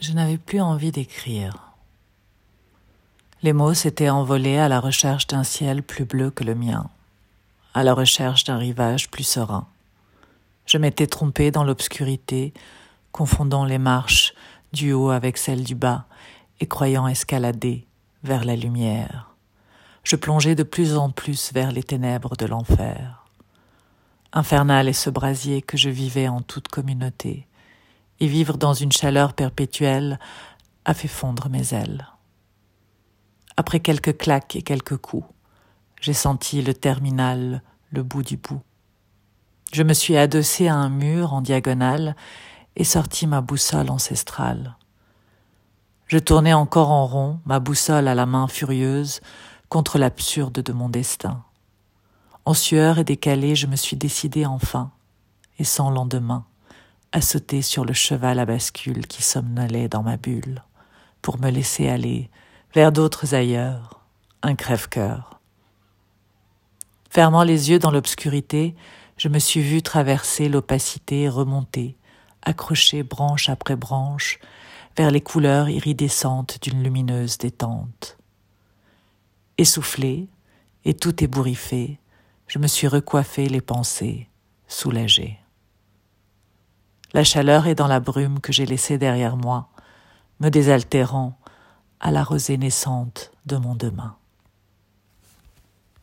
Je n'avais plus envie d'écrire. Les mots s'étaient envolés à la recherche d'un ciel plus bleu que le mien, à la recherche d'un rivage plus serein. Je m'étais trompé dans l'obscurité, confondant les marches du haut avec celles du bas et croyant escalader vers la lumière. Je plongeais de plus en plus vers les ténèbres de l'enfer. Infernal est ce brasier que je vivais en toute communauté, et vivre dans une chaleur perpétuelle a fait fondre mes ailes. Après quelques claques et quelques coups, j'ai senti le terminal, le bout du bout. Je me suis adossé à un mur en diagonale et sorti ma boussole ancestrale. Je tournais encore en rond, ma boussole à la main furieuse, contre l'absurde de mon destin. En sueur et décalé, je me suis décidé enfin, et sans lendemain, à sauter sur le cheval à bascule qui somnolait dans ma bulle, pour me laisser aller vers d'autres ailleurs, un crève-cœur. Fermant les yeux dans l'obscurité, je me suis vu traverser l'opacité et remonter, accrocher branche après branche, vers les couleurs iridescentes d'une lumineuse détente. Essoufflé et tout ébouriffé, je me suis recoiffé les pensées, soulagé. La chaleur est dans la brume que j'ai laissée derrière moi, me désaltérant à la rosée naissante de mon demain.